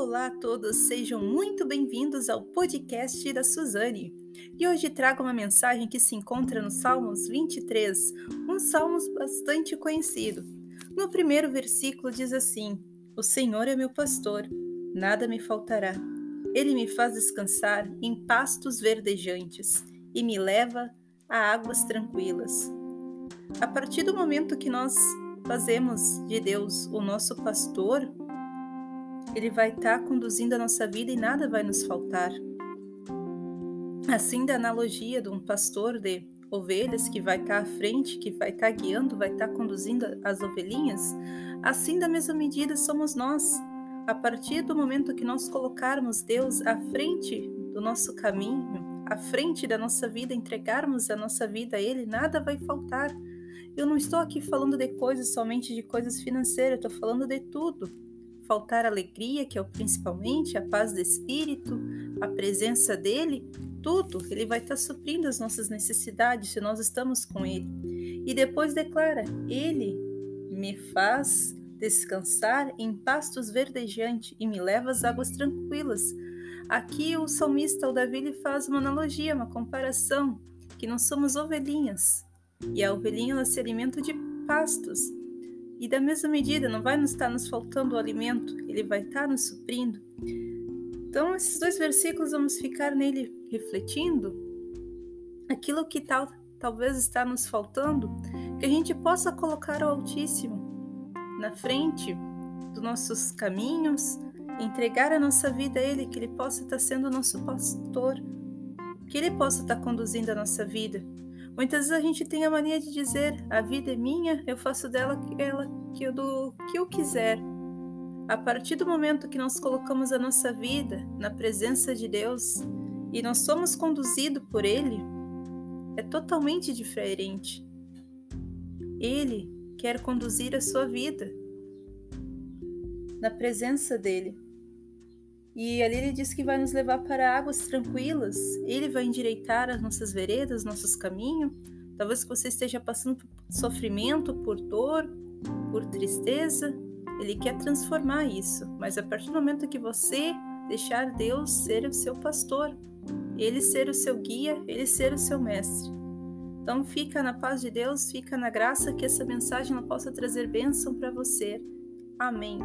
Olá a todos, sejam muito bem-vindos ao podcast da Suzane. E hoje trago uma mensagem que se encontra no Salmos 23, um salmo bastante conhecido. No primeiro versículo diz assim: O Senhor é meu pastor, nada me faltará. Ele me faz descansar em pastos verdejantes e me leva a águas tranquilas. A partir do momento que nós fazemos de Deus o nosso pastor, ele vai estar tá conduzindo a nossa vida e nada vai nos faltar. Assim, da analogia de um pastor de ovelhas que vai estar tá à frente, que vai estar tá guiando, vai estar conduzindo as ovelhinhas, assim, da mesma medida, somos nós. A partir do momento que nós colocarmos Deus à frente do nosso caminho, à frente da nossa vida, entregarmos a nossa vida a Ele, nada vai faltar. Eu não estou aqui falando de coisas somente de coisas financeiras, estou falando de tudo faltar alegria, que é o principalmente, a paz do espírito, a presença dele, tudo, ele vai estar suprindo as nossas necessidades se nós estamos com ele. E depois declara: Ele me faz descansar em pastos verdejantes e me leva às águas tranquilas. Aqui o salmista, o Davi, faz uma analogia, uma comparação, que nós somos ovelhinhas. E a ovelhinha ela se alimenta de pastos. E da mesma medida, não vai nos estar nos faltando o alimento, ele vai estar nos suprindo. Então, esses dois versículos vamos ficar nele refletindo aquilo que tal, talvez está nos faltando, que a gente possa colocar o Altíssimo na frente dos nossos caminhos, entregar a nossa vida a Ele, que Ele possa estar sendo o nosso pastor, que Ele possa estar conduzindo a nossa vida Muitas vezes a gente tem a mania de dizer: a vida é minha, eu faço dela ela que eu do que eu quiser. A partir do momento que nós colocamos a nossa vida na presença de Deus e nós somos conduzidos por Ele, é totalmente diferente. Ele quer conduzir a sua vida na presença dele. E ali ele diz que vai nos levar para águas tranquilas, ele vai endireitar as nossas veredas, nossos caminhos. Talvez que você esteja passando por sofrimento, por dor, por tristeza, ele quer transformar isso. Mas a partir do momento que você deixar Deus ser o seu pastor, ele ser o seu guia, ele ser o seu mestre. Então fica na paz de Deus, fica na graça que essa mensagem possa trazer bênção para você. Amém.